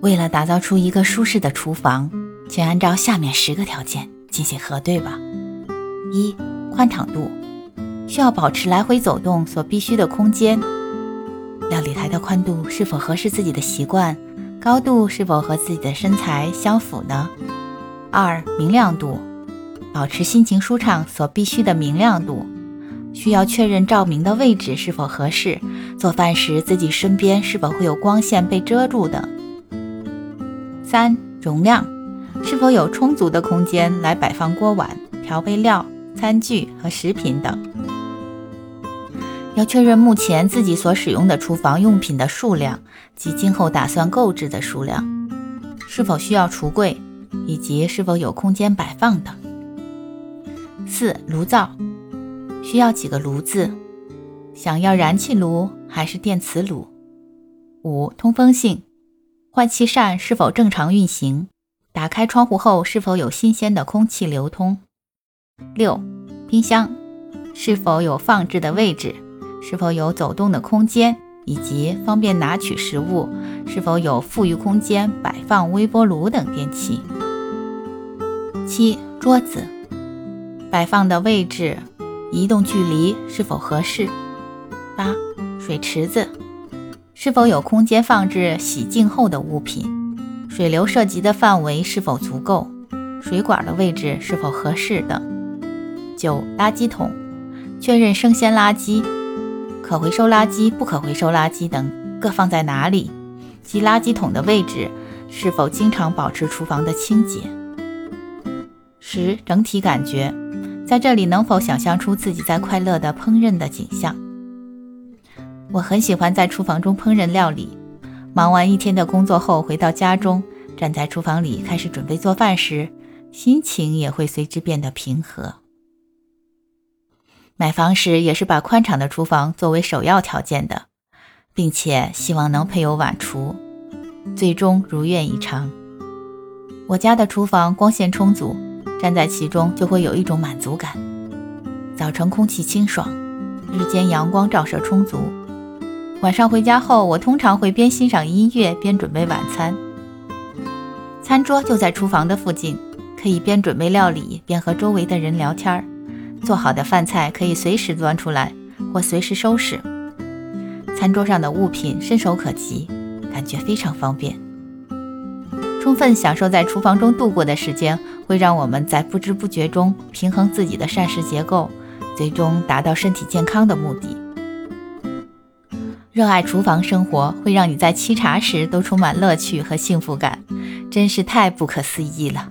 为了打造出一个舒适的厨房，请按照下面十个条件进行核对吧。一、宽敞度，需要保持来回走动所必须的空间。料理台的宽度是否合适自己的习惯？高度是否和自己的身材相符呢？二、明亮度，保持心情舒畅所必须的明亮度，需要确认照明的位置是否合适。做饭时自己身边是否会有光线被遮住等。三、容量，是否有充足的空间来摆放锅碗、调味料、餐具和食品等？要确认目前自己所使用的厨房用品的数量及今后打算购置的数量，是否需要橱柜，以及是否有空间摆放等。四、炉灶，需要几个炉子？想要燃气炉还是电磁炉？五、通风性。换气扇是否正常运行？打开窗户后是否有新鲜的空气流通？六、冰箱是否有放置的位置？是否有走动的空间？以及方便拿取食物？是否有富裕空间摆放微波炉等电器？七、桌子摆放的位置、移动距离是否合适？八、水池子。是否有空间放置洗净后的物品？水流涉及的范围是否足够？水管的位置是否合适等？九、垃圾桶，确认生鲜垃圾、可回收垃圾、不可回收垃圾等各放在哪里，及垃圾桶的位置是否经常保持厨房的清洁？十、整体感觉，在这里能否想象出自己在快乐的烹饪的景象？我很喜欢在厨房中烹饪料理。忙完一天的工作后，回到家中，站在厨房里开始准备做饭时，心情也会随之变得平和。买房时也是把宽敞的厨房作为首要条件的，并且希望能配有碗橱，最终如愿以偿。我家的厨房光线充足，站在其中就会有一种满足感。早晨空气清爽，日间阳光照射充足。晚上回家后，我通常会边欣赏音乐边准备晚餐。餐桌就在厨房的附近，可以边准备料理边和周围的人聊天儿。做好的饭菜可以随时端出来或随时收拾。餐桌上的物品伸手可及，感觉非常方便。充分享受在厨房中度过的时间，会让我们在不知不觉中平衡自己的膳食结构，最终达到身体健康的目的。热爱厨房生活，会让你在沏茶时都充满乐趣和幸福感，真是太不可思议了。